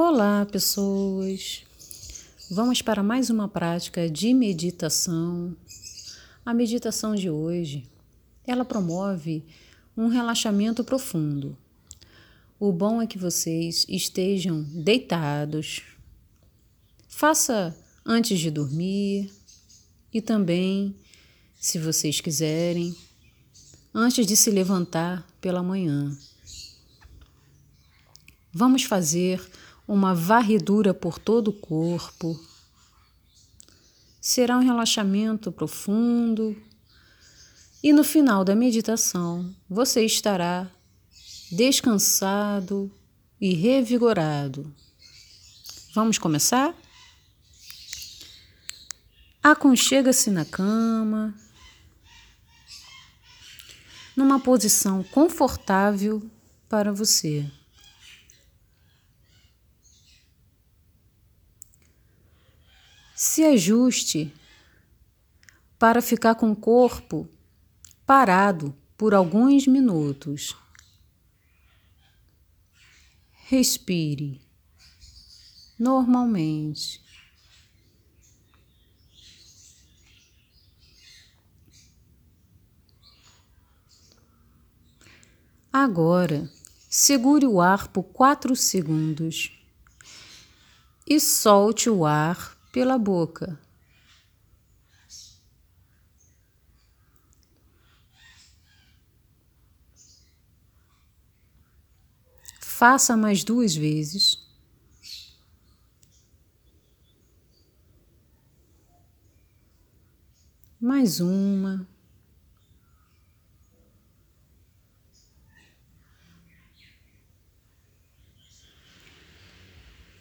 Olá, pessoas! Vamos para mais uma prática de meditação. A meditação de hoje, ela promove um relaxamento profundo. O bom é que vocês estejam deitados. Faça antes de dormir e também, se vocês quiserem, antes de se levantar pela manhã. Vamos fazer uma varredura por todo o corpo. Será um relaxamento profundo e no final da meditação você estará descansado e revigorado. Vamos começar? Aconchega-se na cama, numa posição confortável para você. Se ajuste para ficar com o corpo parado por alguns minutos. Respire normalmente. Agora, segure o ar por quatro segundos e solte o ar pela boca. Faça mais duas vezes. Mais uma.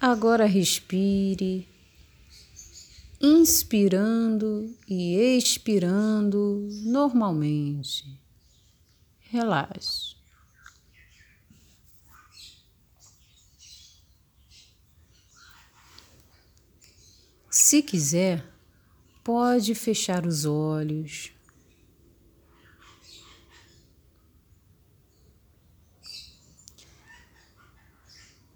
Agora respire inspirando e expirando normalmente. Relaxe. Se quiser, pode fechar os olhos.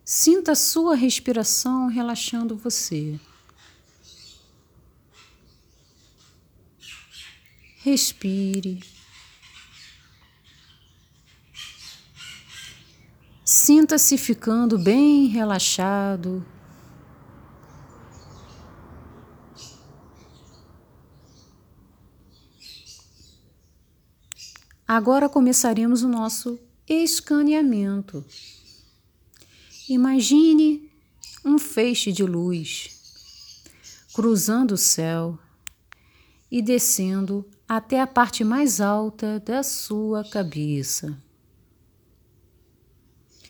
Sinta a sua respiração relaxando você. Respire. Sinta-se ficando bem relaxado. Agora começaremos o nosso escaneamento. Imagine um feixe de luz cruzando o céu e descendo até a parte mais alta da sua cabeça,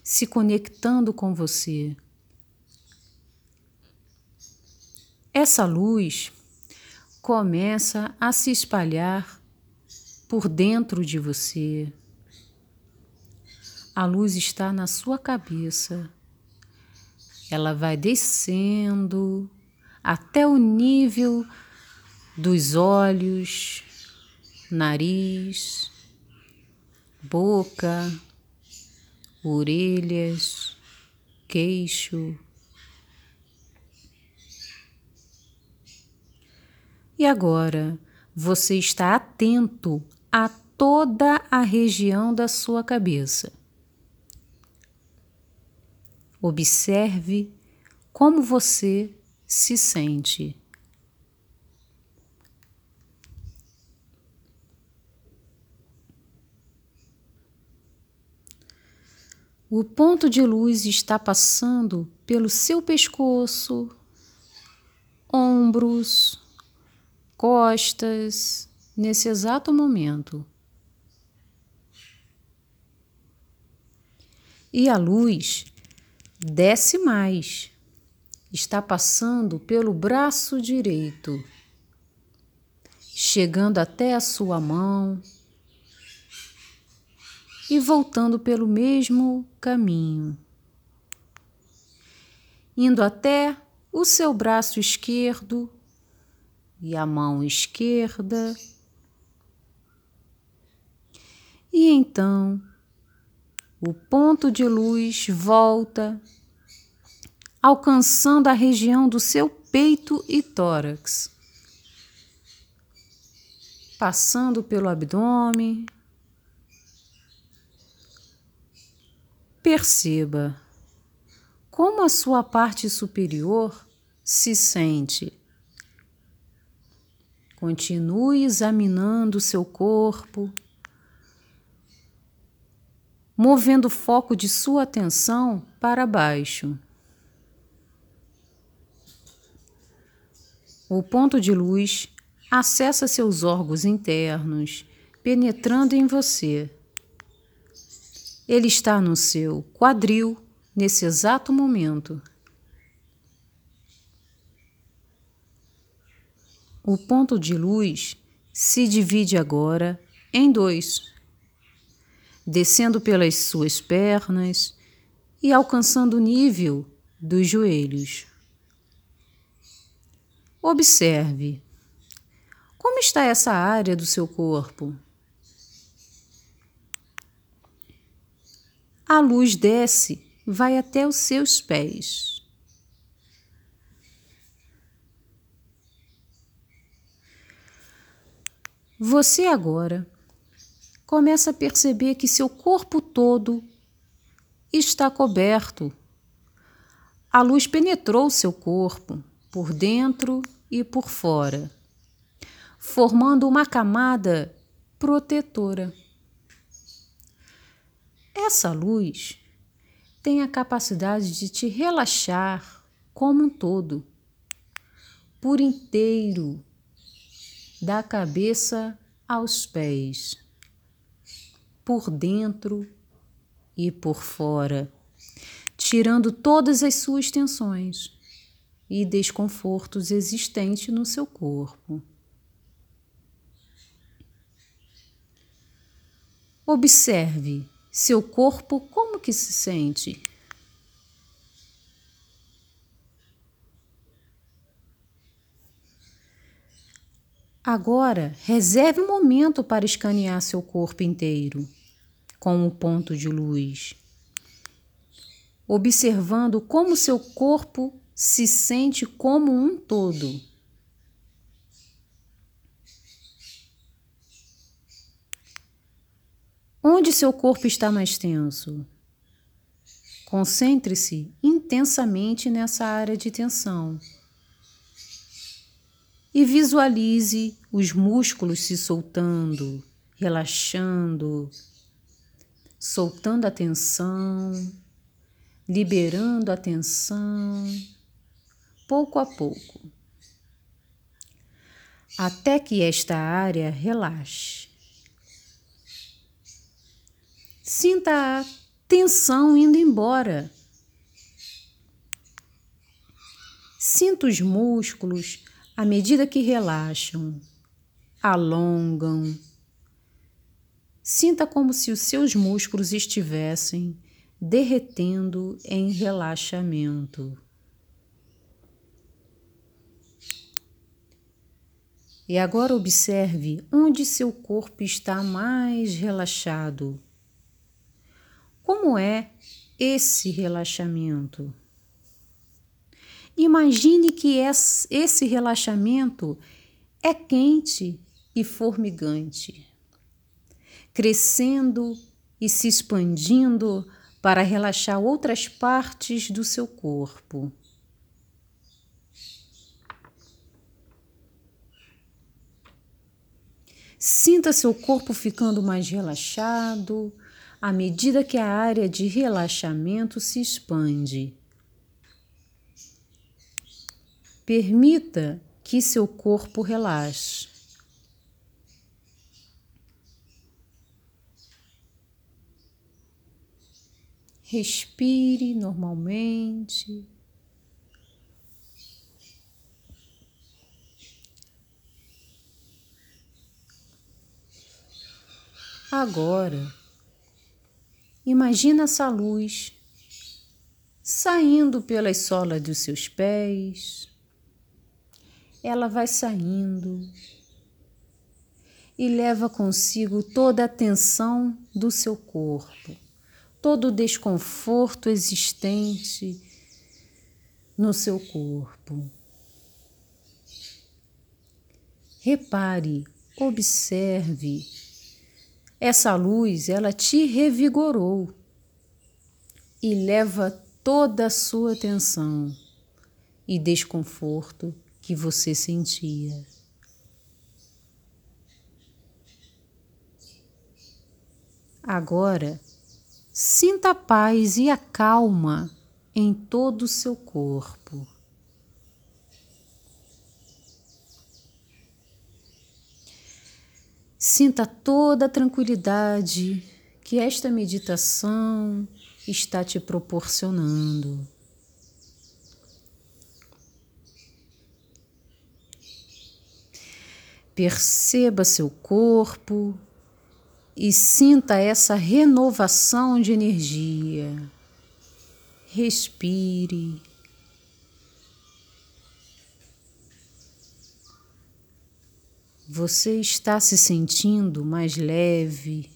se conectando com você. Essa luz começa a se espalhar por dentro de você. A luz está na sua cabeça. Ela vai descendo até o nível dos olhos, nariz, boca, orelhas, queixo. E agora você está atento a toda a região da sua cabeça. Observe como você se sente. O ponto de luz está passando pelo seu pescoço, ombros, costas, nesse exato momento. E a luz desce mais, está passando pelo braço direito, chegando até a sua mão e voltando pelo mesmo caminho, indo até o seu braço esquerdo e a mão esquerda. E então o ponto de luz volta alcançando a região do seu peito e tórax, passando pelo abdômen. Perceba como a sua parte superior se sente. Continue examinando seu corpo, movendo o foco de sua atenção para baixo. O ponto de luz acessa seus órgãos internos, penetrando em você. Ele está no seu quadril nesse exato momento. O ponto de luz se divide agora em dois, descendo pelas suas pernas e alcançando o nível dos joelhos. Observe como está essa área do seu corpo. A luz desce, vai até os seus pés. Você agora começa a perceber que seu corpo todo está coberto. A luz penetrou seu corpo por dentro e por fora, formando uma camada protetora. Essa luz tem a capacidade de te relaxar como um todo, por inteiro, da cabeça aos pés, por dentro e por fora, tirando todas as suas tensões e desconfortos existentes no seu corpo. Observe seu corpo como que se sente. Agora, reserve um momento para escanear seu corpo inteiro com um ponto de luz, observando como seu corpo se sente como um todo. Onde seu corpo está mais tenso? Concentre-se intensamente nessa área de tensão e visualize os músculos se soltando, relaxando, soltando a tensão, liberando a tensão pouco a pouco, até que esta área relaxe. Sinta a tensão indo embora. Sinta os músculos à medida que relaxam, alongam. Sinta como se os seus músculos estivessem derretendo em relaxamento. E agora observe onde seu corpo está mais relaxado. Como é esse relaxamento? Imagine que esse relaxamento é quente e formigante, crescendo e se expandindo para relaxar outras partes do seu corpo. Sinta seu corpo ficando mais relaxado à medida que a área de relaxamento se expande. Permita que seu corpo relaxe. Respire normalmente. Agora, imagina essa luz saindo pelas solas dos seus pés. Ela vai saindo e leva consigo toda a tensão do seu corpo, todo o desconforto existente no seu corpo. Repare, observe. Essa luz, ela te revigorou e leva toda a sua atenção e desconforto que você sentia. Agora, sinta a paz e a calma em todo o seu corpo. Sinta toda a tranquilidade que esta meditação está te proporcionando. Perceba seu corpo e sinta essa renovação de energia. Respire. Você está se sentindo mais leve,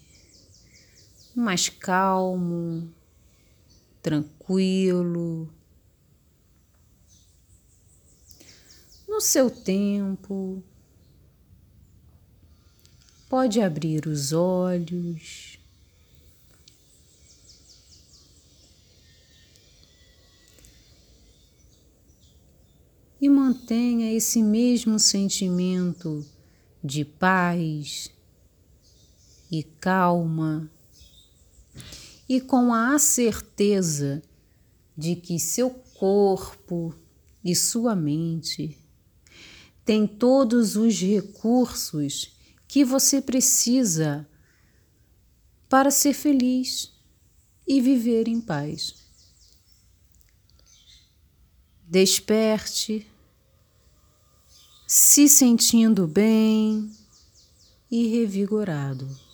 mais calmo, tranquilo. No seu tempo, pode abrir os olhos. E mantenha esse mesmo sentimento de paz e calma, e com a certeza de que seu corpo e sua mente têm todos os recursos que você precisa para ser feliz e viver em paz. Desperte, se sentindo bem e revigorado.